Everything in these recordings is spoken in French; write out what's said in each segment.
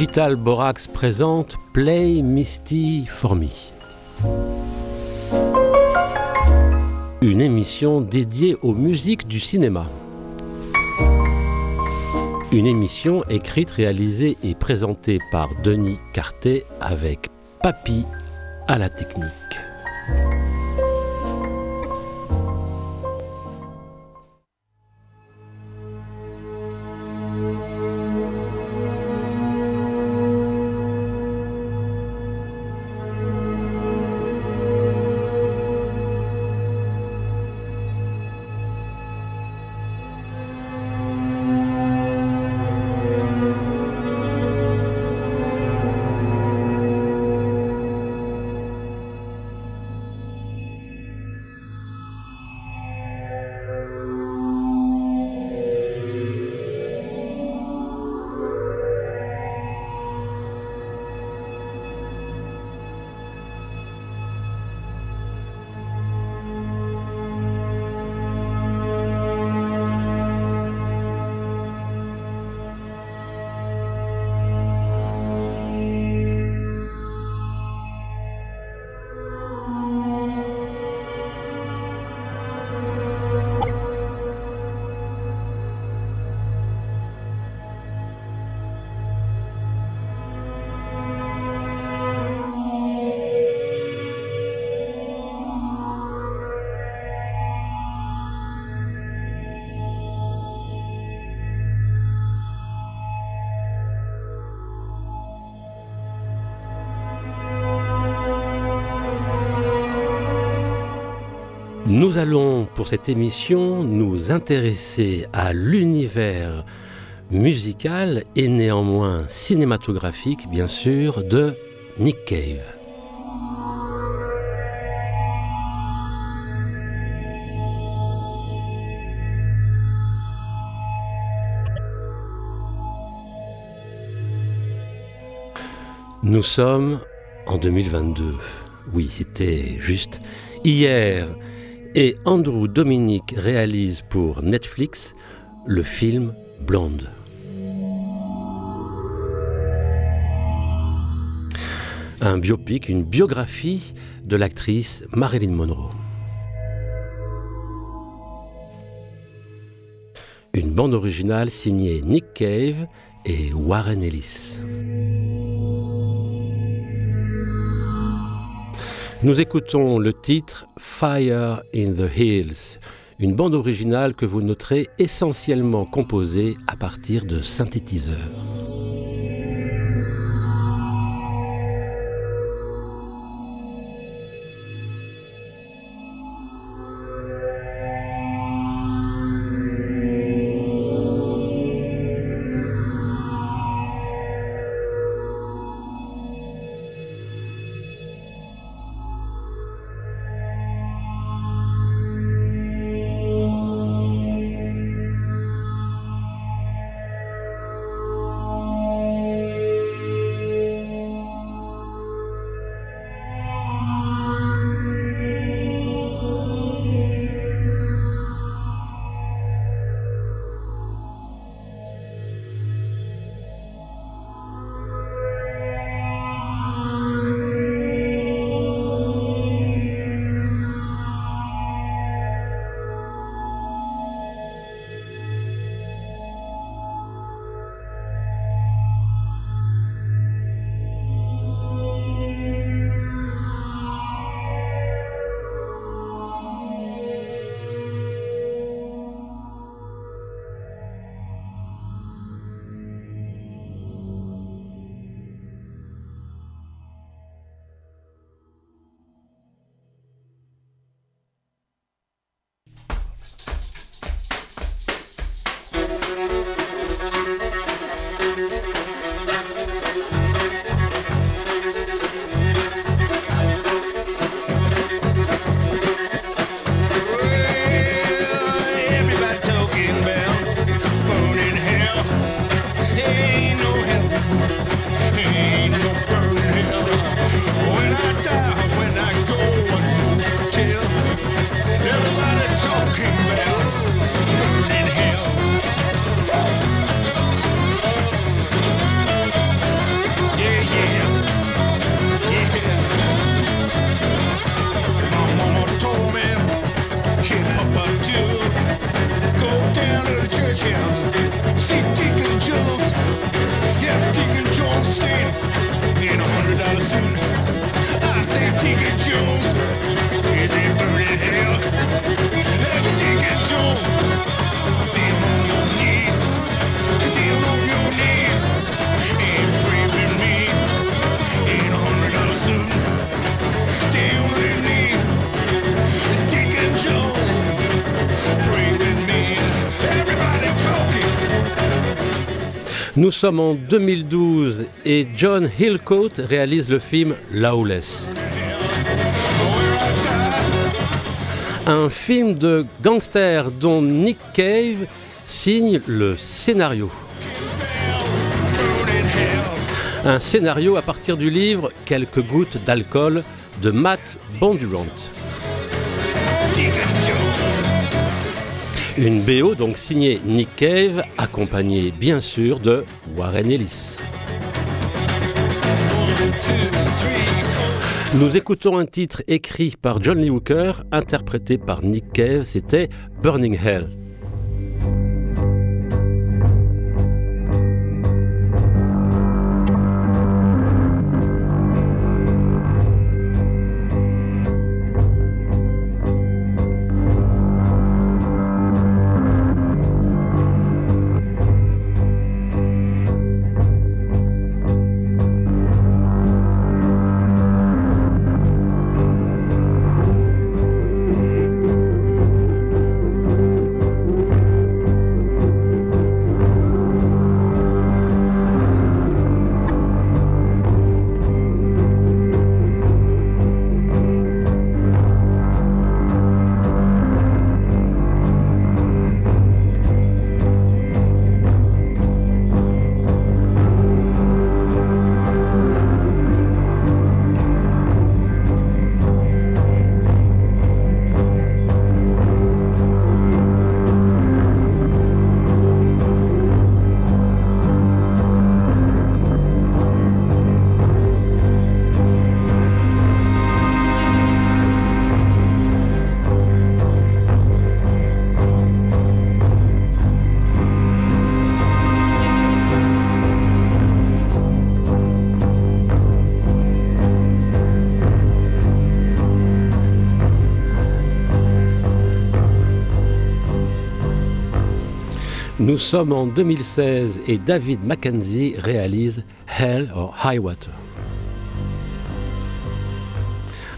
Digital Borax présente Play Misty for Me. Une émission dédiée aux musiques du cinéma. Une émission écrite, réalisée et présentée par Denis Cartet avec Papy à la technique. Allons pour cette émission nous intéresser à l'univers musical et néanmoins cinématographique bien sûr de Nick Cave. Nous sommes en 2022. Oui, c'était juste hier et Andrew Dominic réalise pour Netflix le film Blonde. Un biopic, une biographie de l'actrice Marilyn Monroe. Une bande originale signée Nick Cave et Warren Ellis. Nous écoutons le titre Fire in the Hills, une bande originale que vous noterez essentiellement composée à partir de synthétiseurs. Sommes en 2012 et John Hillcoat réalise le film Lawless. Un film de gangster dont Nick Cave signe le scénario. Un scénario à partir du livre Quelques gouttes d'alcool de Matt Bondurant. Une BO donc signée Nick Cave, accompagnée bien sûr de Warren Ellis. Nous écoutons un titre écrit par John Lee Hooker, interprété par Nick Cave, c'était Burning Hell. Nous sommes en 2016 et David Mackenzie réalise Hell or High Water.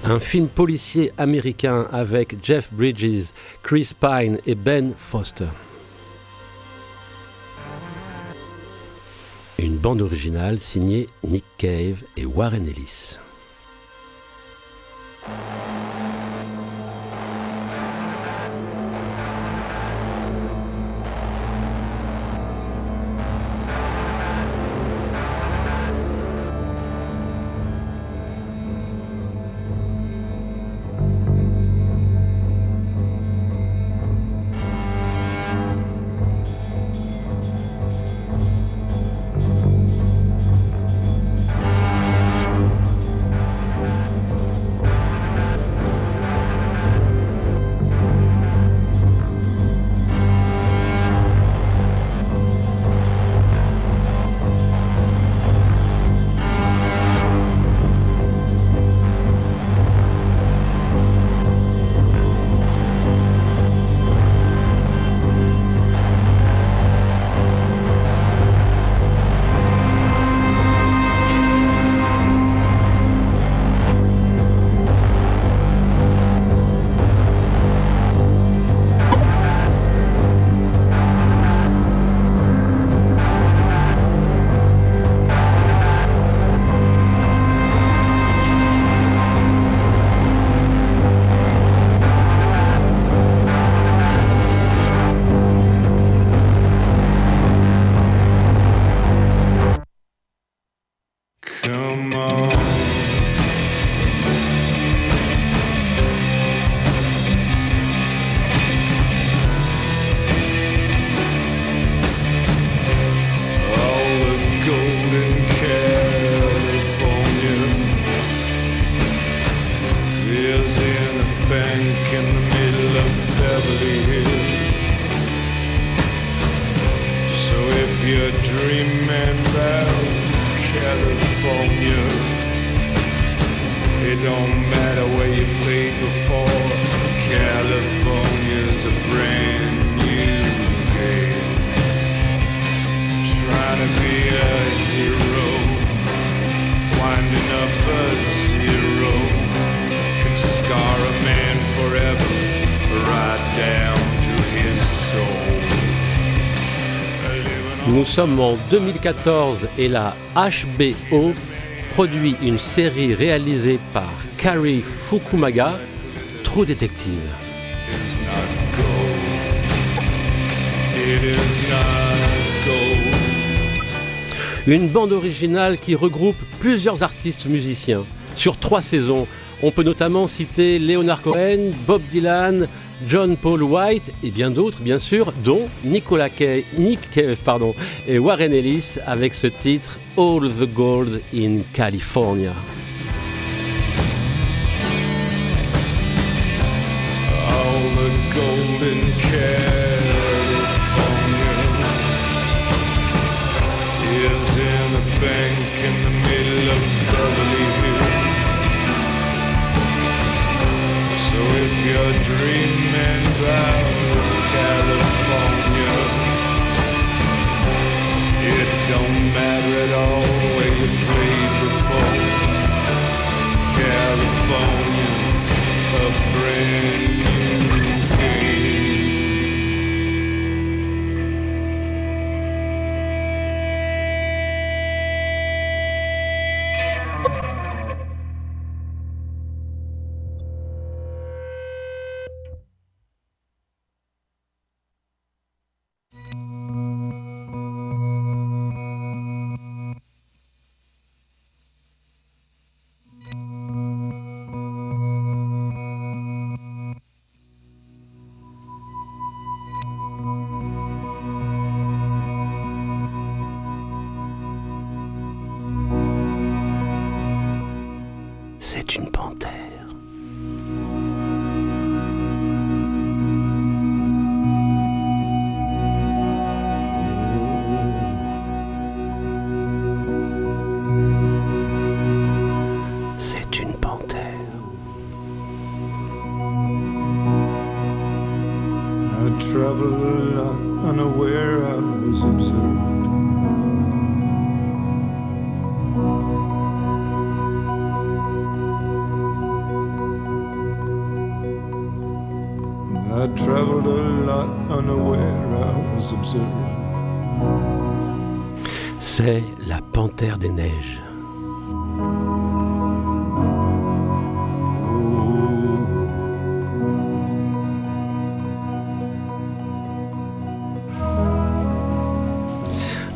Un film policier américain avec Jeff Bridges, Chris Pine et Ben Foster. Une bande originale signée Nick Cave et Warren Ellis. Nous sommes en 2014 et la HBO produit une série réalisée par Kari Fukumaga, True Detective. Une bande originale qui regroupe plusieurs artistes musiciens sur trois saisons. On peut notamment citer Leonard Cohen, Bob Dylan, John Paul White et bien d'autres, bien sûr, dont Nicolas Nick pardon, et Warren Ellis avec ce titre. All the gold in California C'est une panthère.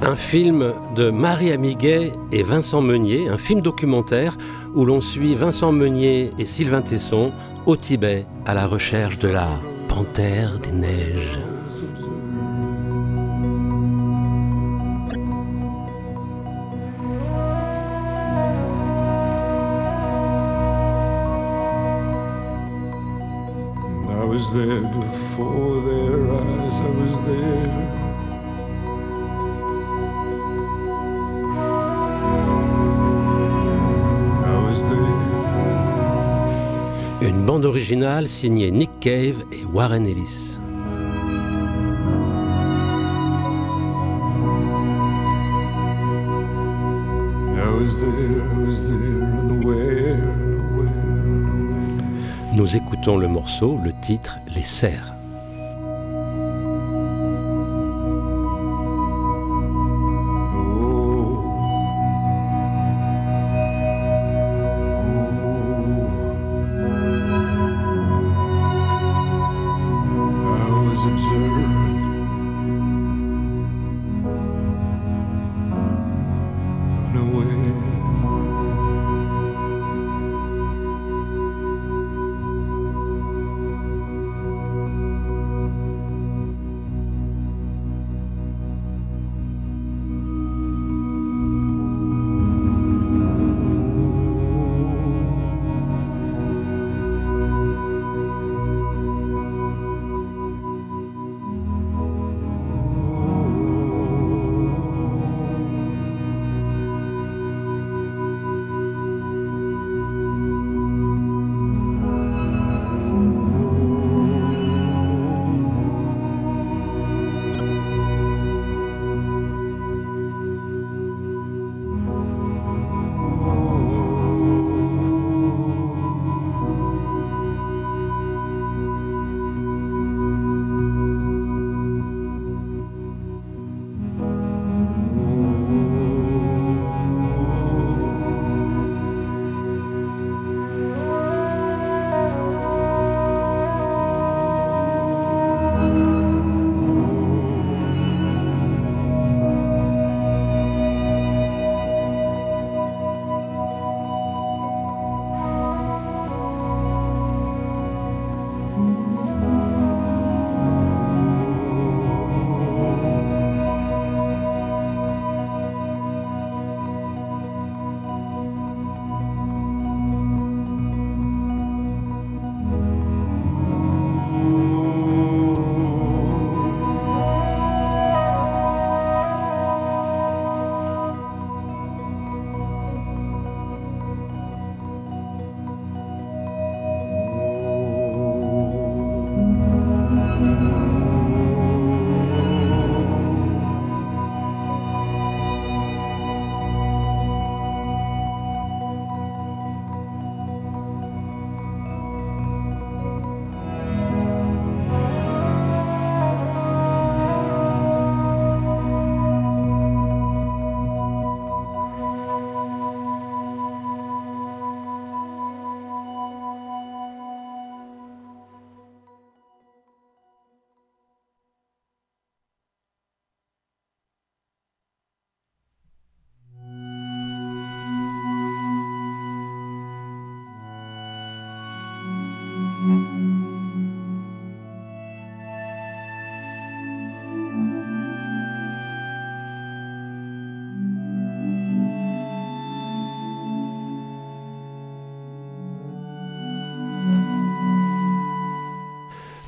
Un film de Marie Amiguet et Vincent Meunier, un film documentaire où l'on suit Vincent Meunier et Sylvain Tesson au Tibet à la recherche de la panthère des neiges. Originale signée Nick Cave et Warren Ellis. Nous écoutons le morceau, le titre Les Serres.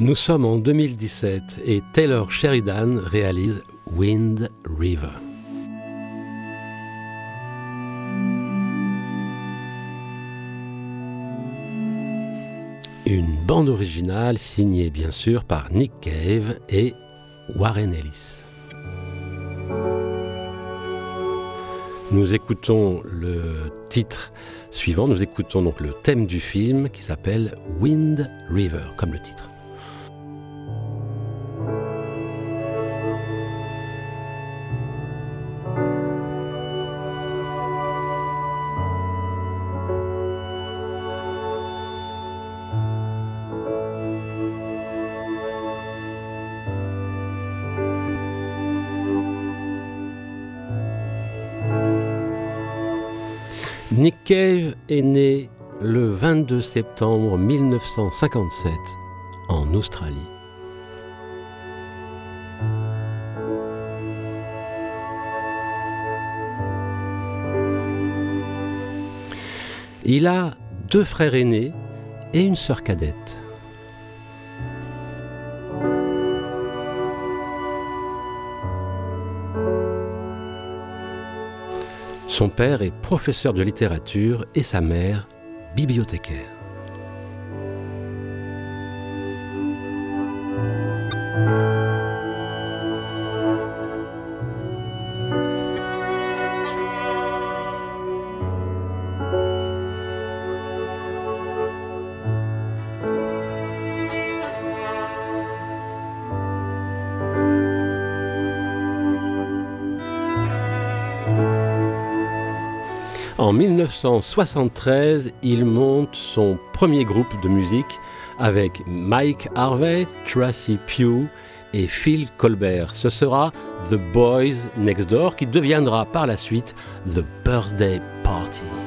Nous sommes en 2017 et Taylor Sheridan réalise Wind River. Une bande originale signée bien sûr par Nick Cave et Warren Ellis. Nous écoutons le titre suivant, nous écoutons donc le thème du film qui s'appelle Wind River, comme le titre. Cave est né le 22 septembre 1957 en Australie. Il a deux frères aînés et une sœur cadette. Son père est professeur de littérature et sa mère bibliothécaire. En 1973, il monte son premier groupe de musique avec Mike Harvey, Tracy Pugh et Phil Colbert. Ce sera The Boys Next Door qui deviendra par la suite The Birthday Party.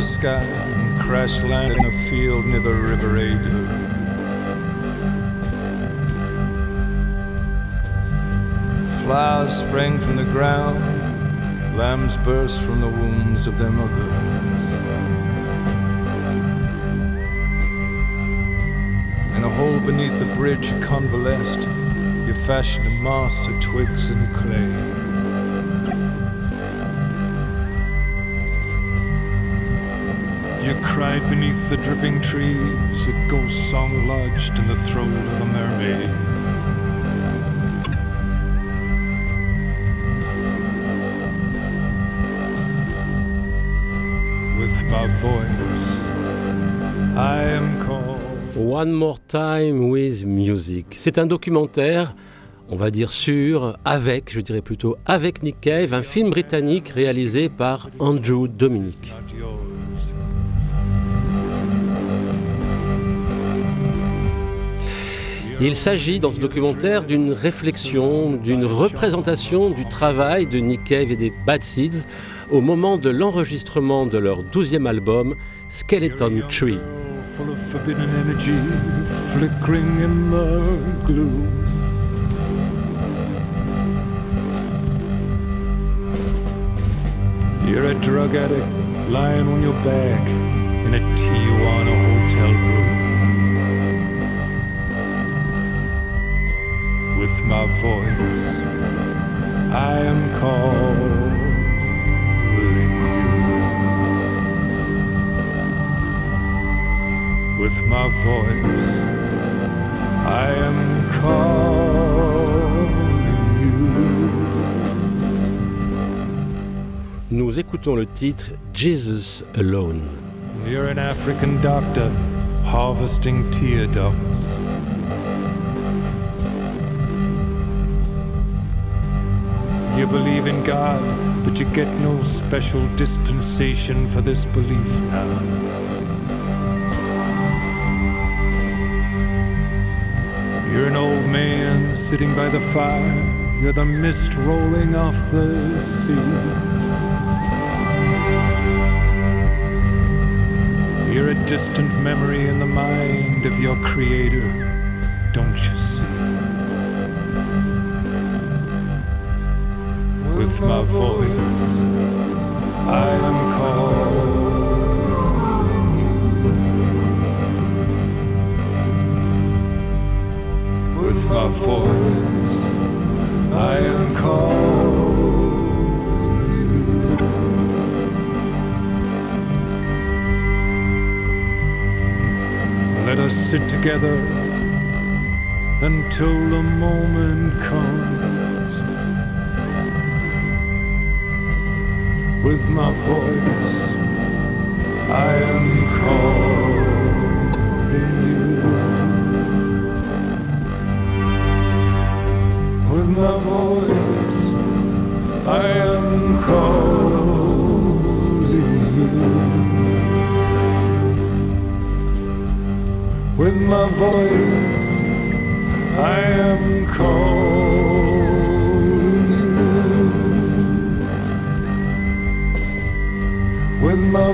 The sky and crash landed in a field near the River Adur. Flowers sprang from the ground, lambs burst from the wombs of their mothers. In a hole beneath the bridge you convalesced, you fashioned a mast of twigs and clay. Cried beneath the dripping trees, a ghost song lodged in the throat of a mermaid. With my voice, I am called. One More Time with Music. C'est un documentaire, on va dire sur, avec, je dirais plutôt avec Nick Cave, un film britannique réalisé par Andrew Dominic. Il s'agit dans ce documentaire d'une réflexion, d'une représentation du travail de Nick Cave et des Bad Seeds au moment de l'enregistrement de leur douzième album Skeleton Tree. with my voice. I am calling you. With my voice, I am calling you. Nous écoutons le titre Jesus Alone. You're an African doctor harvesting tear ducts. You believe in God, but you get no special dispensation for this belief now. You're an old man sitting by the fire. You're the mist rolling off the sea. You're a distant memory in the mind of your creator, don't you see? With my voice, I am calling you. With my voice, I am calling you. Let us sit together until the moment comes. With my voice, I am calling you. With my voice, I am calling you. With my voice, I am calling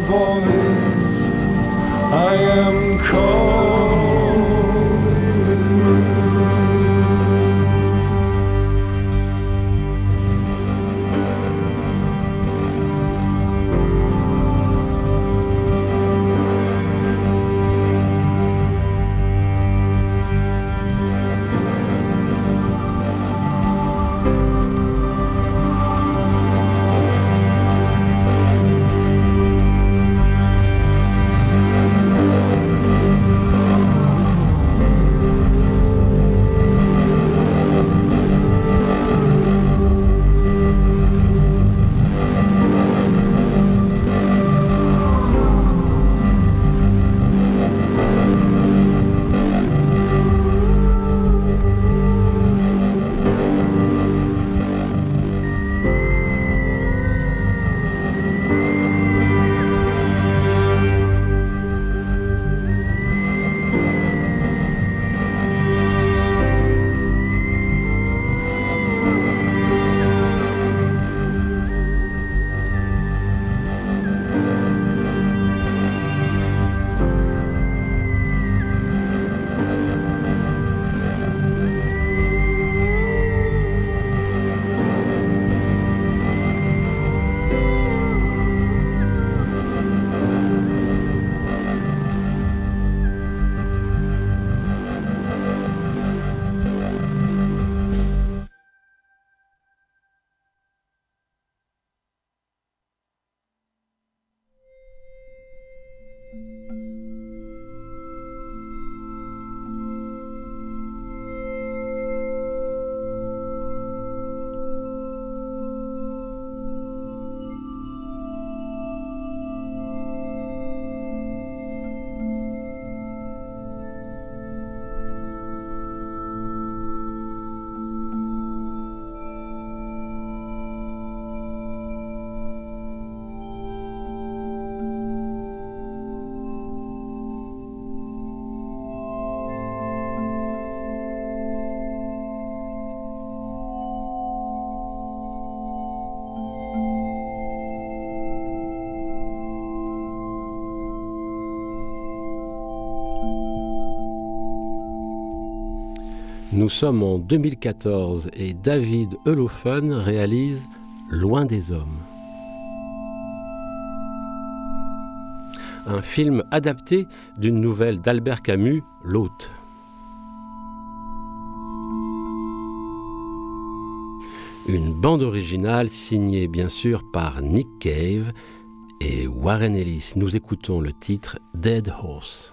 voice, I am calling Nous sommes en 2014 et David Eulofen réalise Loin des hommes. Un film adapté d'une nouvelle d'Albert Camus, L'hôte. Une bande originale signée bien sûr par Nick Cave et Warren Ellis. Nous écoutons le titre Dead Horse.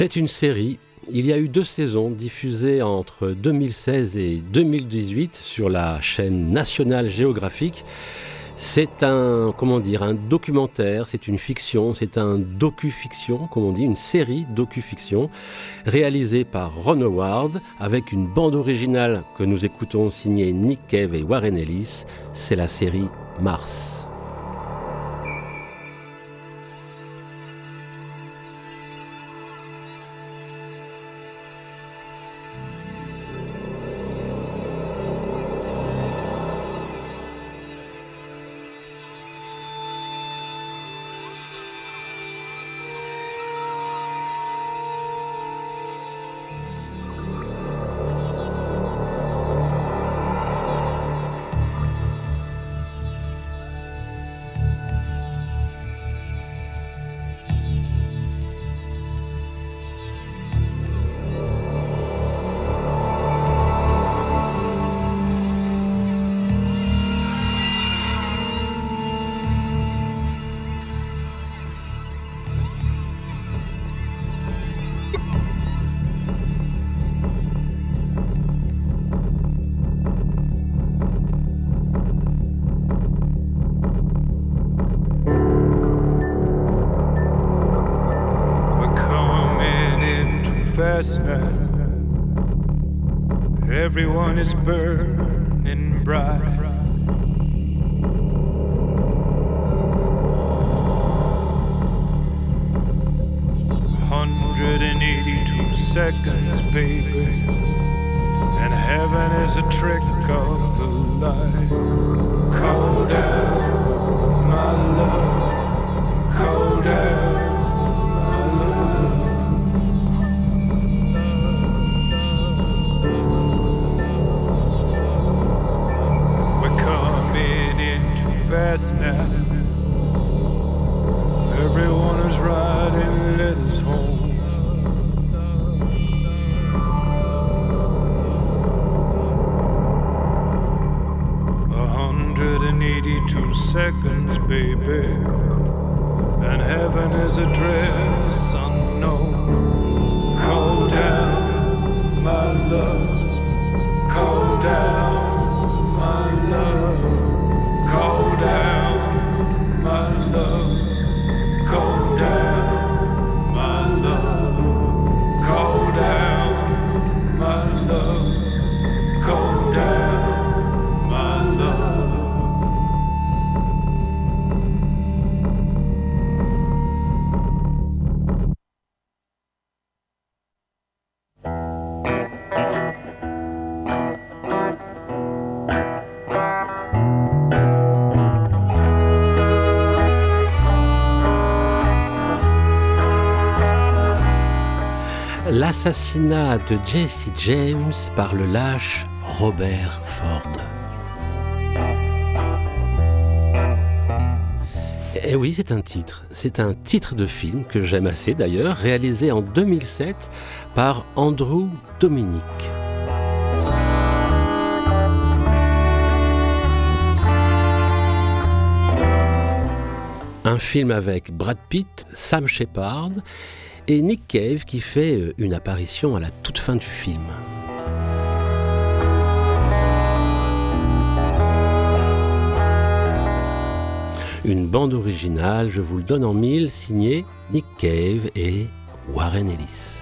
C'est une série. Il y a eu deux saisons diffusées entre 2016 et 2018 sur la chaîne nationale géographique. C'est un, comment dire, un documentaire, c'est une fiction, c'est un docu-fiction, comme on dit, une série docu-fiction, réalisée par Ron Howard, avec une bande originale que nous écoutons signée Nick Cave et Warren Ellis. C'est la série Mars. Everyone is burning bright. Hundred and eighty-two seconds, baby, and heaven is a trick of L'assassinat de Jesse James par le lâche Robert Ford. Et oui, c'est un titre. C'est un titre de film que j'aime assez d'ailleurs, réalisé en 2007 par Andrew Dominic. Un film avec Brad Pitt, Sam Shepard et Nick Cave qui fait euh, une apparition à la toute fin du film. Une bande originale, je vous le donne en mille, signée Nick Cave et Warren Ellis.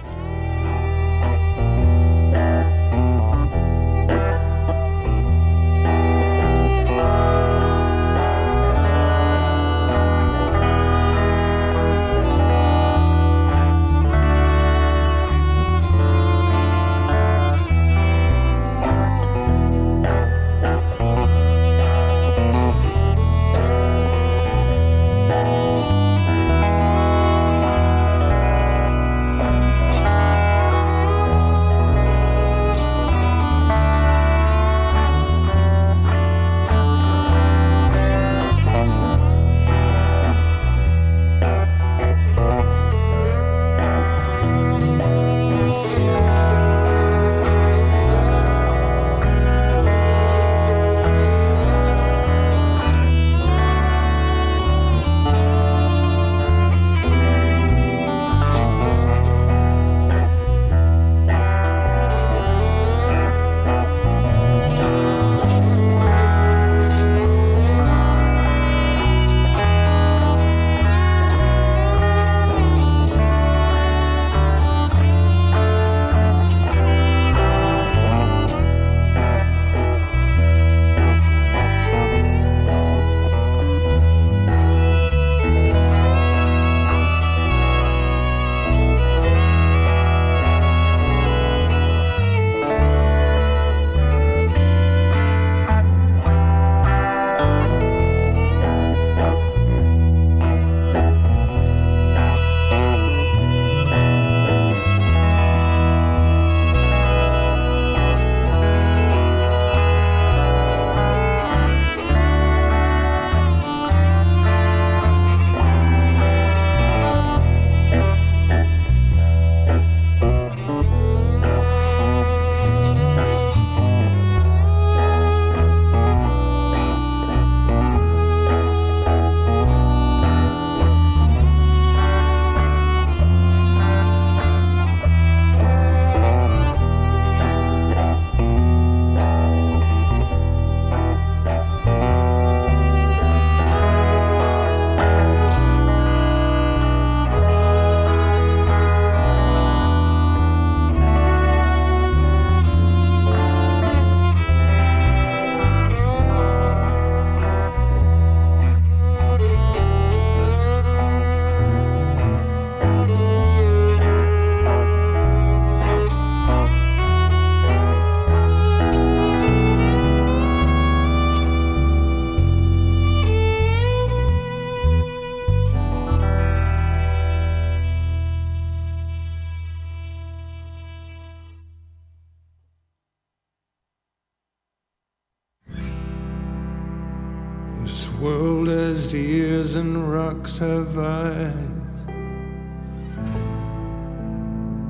And rocks have eyes.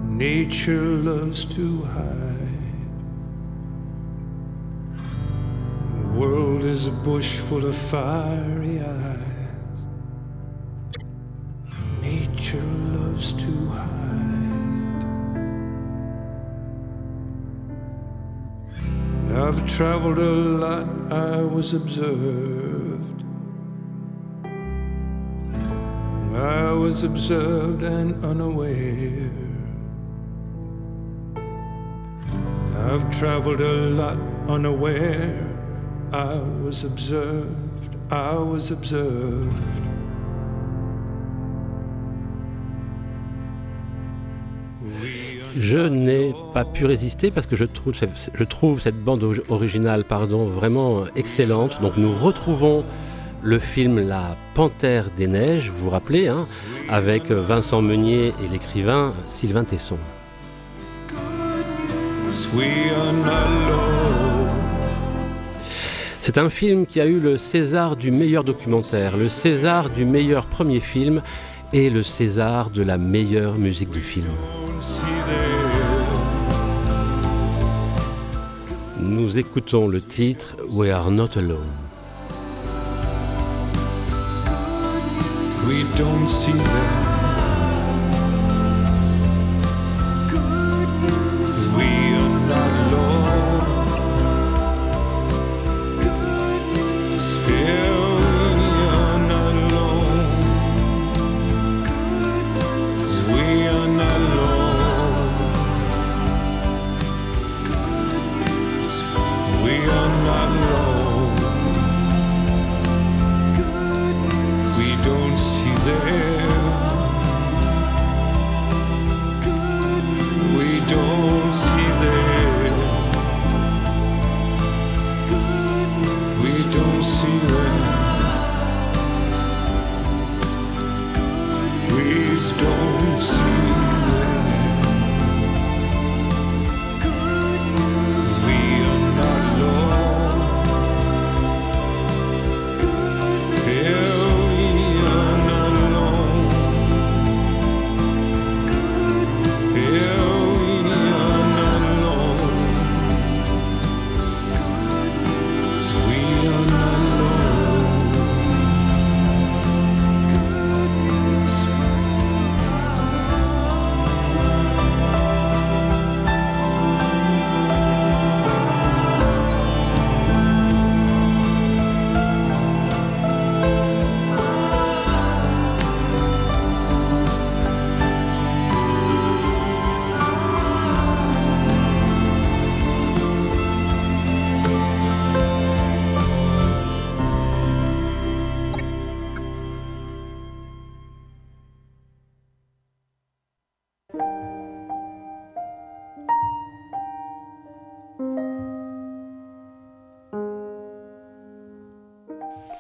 Nature loves to hide. The world is a bush full of fiery eyes. Nature loves to hide. I've traveled a lot, I was observed. Was observed and unaware. I've traveled a lot unaware. I was observed, I was observed. Je n'ai pas pu résister parce que je trouve, je trouve cette bande originale pardon, vraiment excellente. Donc nous retrouvons le film La Panthère des Neiges, vous vous rappelez, hein, avec Vincent Meunier et l'écrivain Sylvain Tesson. C'est un film qui a eu le César du meilleur documentaire, le César du meilleur premier film et le César de la meilleure musique du film. Nous écoutons le titre We Are Not Alone. We don't see them.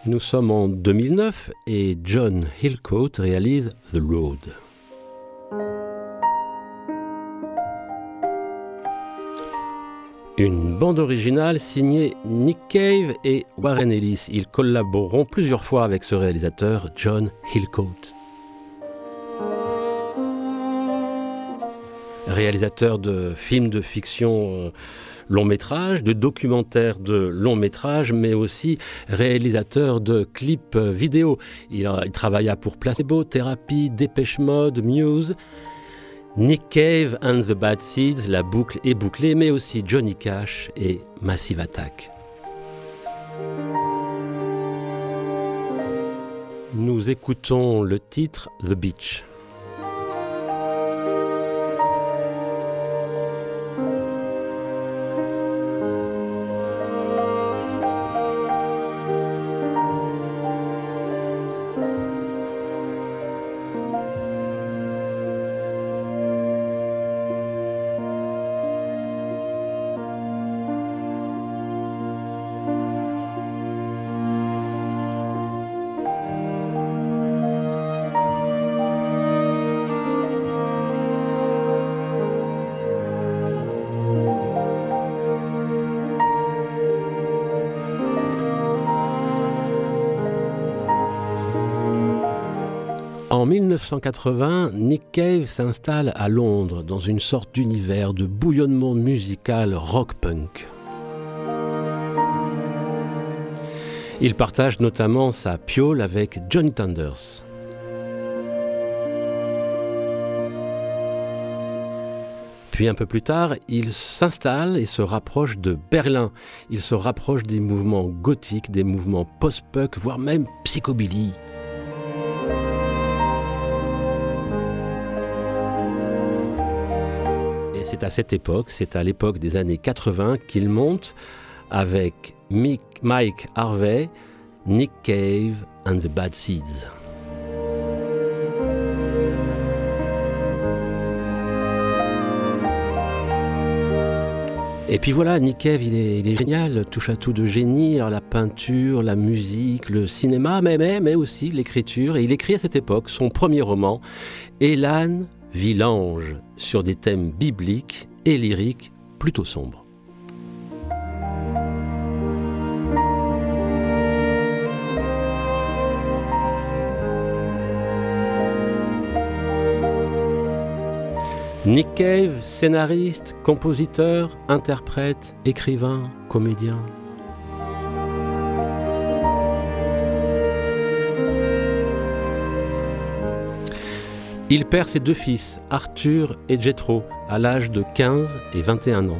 Nous sommes en 2009 et John Hillcoat réalise The Road. Une bande originale signée Nick Cave et Warren Ellis. Ils collaboreront plusieurs fois avec ce réalisateur, John Hillcoat. Réalisateur de films de fiction euh, long métrage, de documentaires de long métrage, mais aussi réalisateur de clips vidéo. Il, il travailla pour Placebo, Therapy, Dépêche Mode, Muse. Nick Cave and the Bad Seeds, la boucle est bouclée, mais aussi Johnny Cash et Massive Attack. Nous écoutons le titre The Beach. En 1980, Nick Cave s'installe à Londres dans une sorte d'univers de bouillonnement musical rock-punk. Il partage notamment sa piole avec Johnny Thunders. Puis un peu plus tard, il s'installe et se rapproche de Berlin. Il se rapproche des mouvements gothiques, des mouvements post-punk, voire même psychobilly. C'est à cette époque, c'est à l'époque des années 80 qu'il monte avec Mike Harvey, Nick Cave and the Bad Seeds. Et puis voilà, Nick Cave, il est, génial, touche à tout de génie, la peinture, la musique, le cinéma, mais, mais, mais aussi l'écriture. Et il écrit à cette époque son premier roman, Elan Villange, sur des thèmes bibliques et lyriques plutôt sombres. Nick Cave, scénariste, compositeur, interprète, écrivain, comédien. Il perd ses deux fils, Arthur et Jethro, à l'âge de 15 et 21 ans.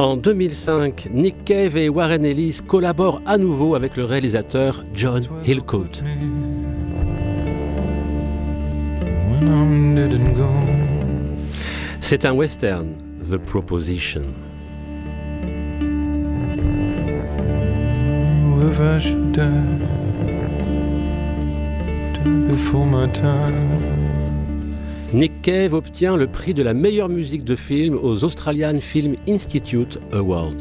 En 2005, Nick Cave et Warren Ellis collaborent à nouveau avec le réalisateur John Hillcoat. C'est un western, The Proposition. Nick Cave obtient le prix de la meilleure musique de film aux Australian Film Institute Awards.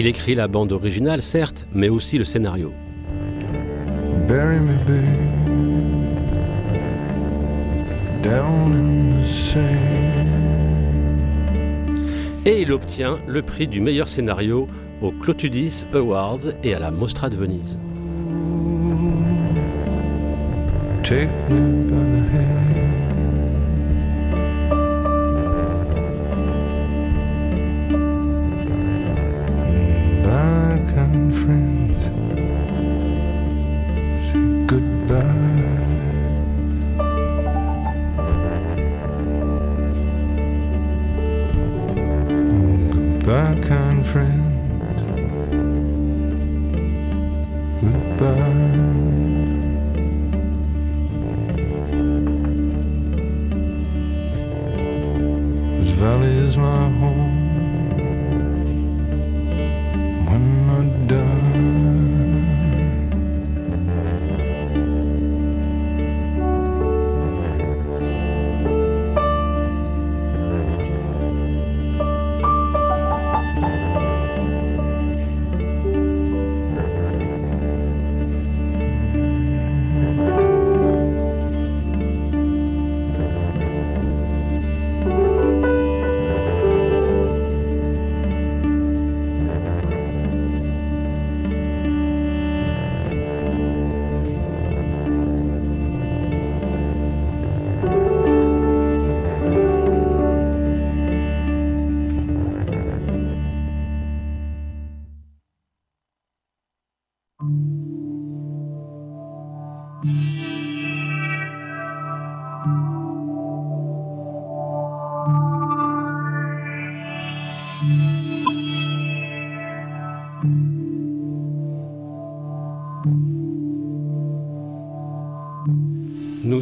Il écrit la bande originale, certes, mais aussi le scénario. Et il obtient le prix du meilleur scénario au Clotudis Awards et à la Mostra de Venise.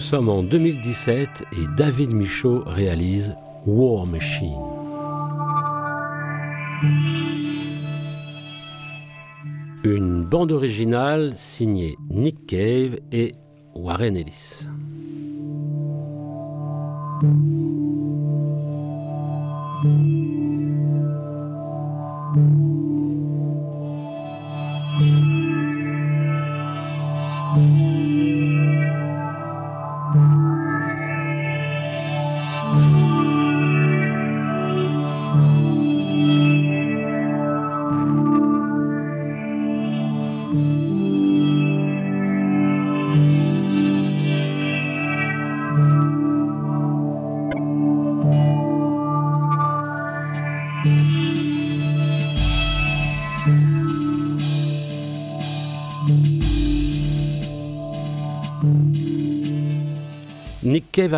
Sommes en 2017 et David Michaud réalise War Machine. Une bande originale signée Nick Cave et Warren Ellis.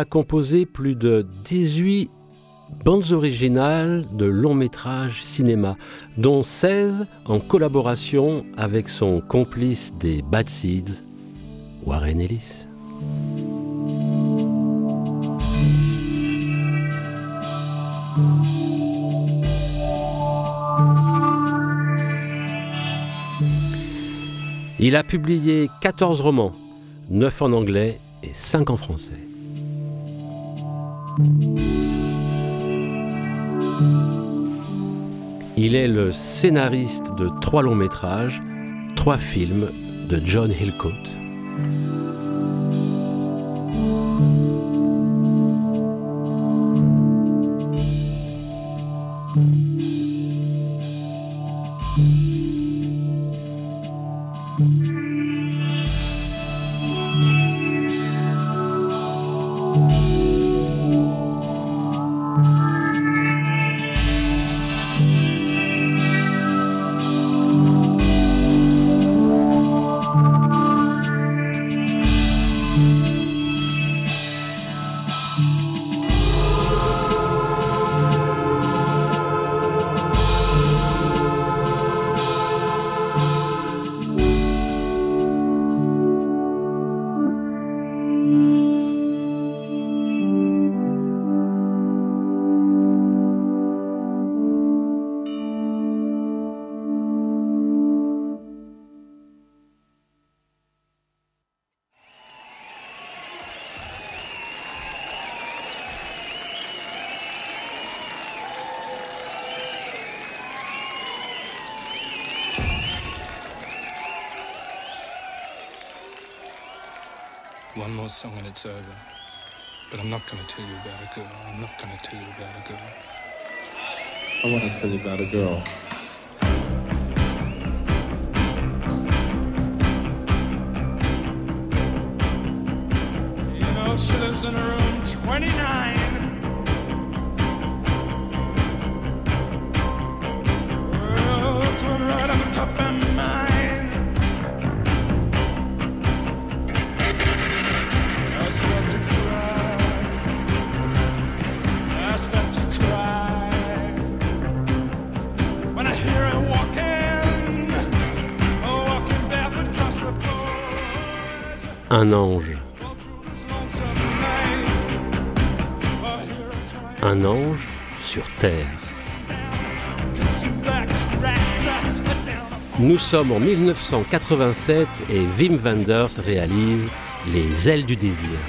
A composé plus de 18 bandes originales de longs métrages cinéma, dont 16 en collaboration avec son complice des Bad Seeds, Warren Ellis. Il a publié 14 romans, 9 en anglais et 5 en français. Il est le scénariste de trois longs métrages, trois films de John Hillcoat. I'm not gonna tell you about a girl. I'm not gonna tell you about a girl. I want to tell you about a girl. You know, she lives in room 29. Well, that's one right on the top of my Un ange, un ange sur terre. Nous sommes en 1987 et Wim Wenders réalise Les ailes du désir.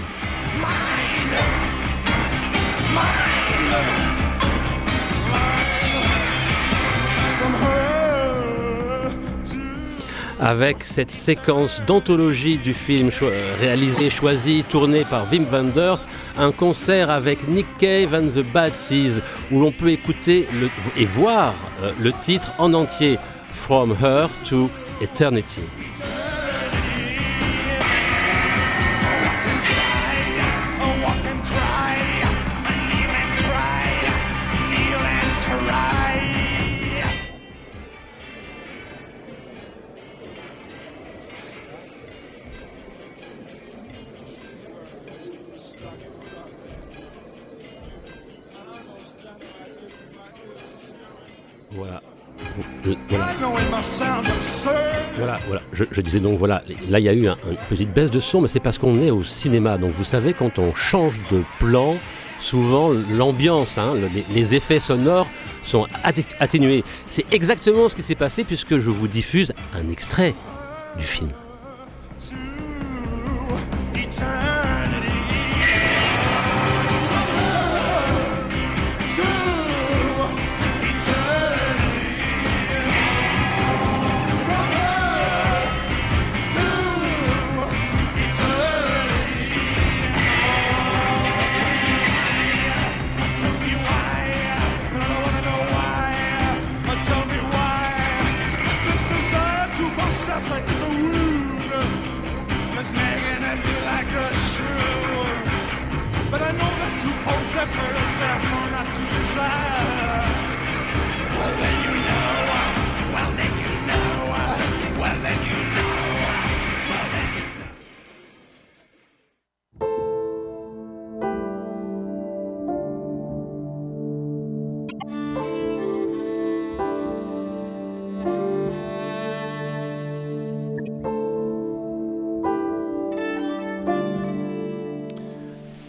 Avec cette séquence d'anthologie du film euh, réalisé, choisi, tourné par Wim Wenders, un concert avec Nick Cave and the Bad Seeds, où l'on peut écouter et voir euh, le titre en entier, From Her to Eternity. Voilà. voilà. Voilà, voilà. Je, je disais donc, voilà, là il y a eu un- une petite baisse de son, mais c'est parce qu'on est au cinéma. Donc vous savez, quand on change de plan, souvent l'ambiance, hein, le- les, les effets sonores sont atté- atténués. C'est exactement ce qui s'est passé puisque je vous diffuse un extrait du film.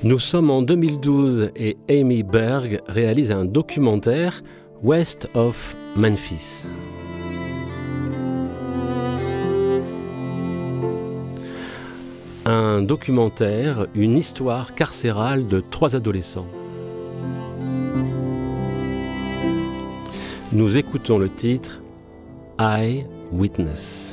Nous sommes en 2012 et Amy Berg réalise un documentaire West of Memphis. Un documentaire, une histoire carcérale de trois adolescents. Nous écoutons le titre I Witness.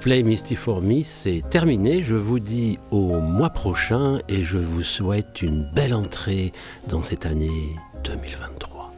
Play Misty for Me, c'est terminé. Je vous dis au mois prochain et je vous souhaite une belle entrée dans cette année 2023.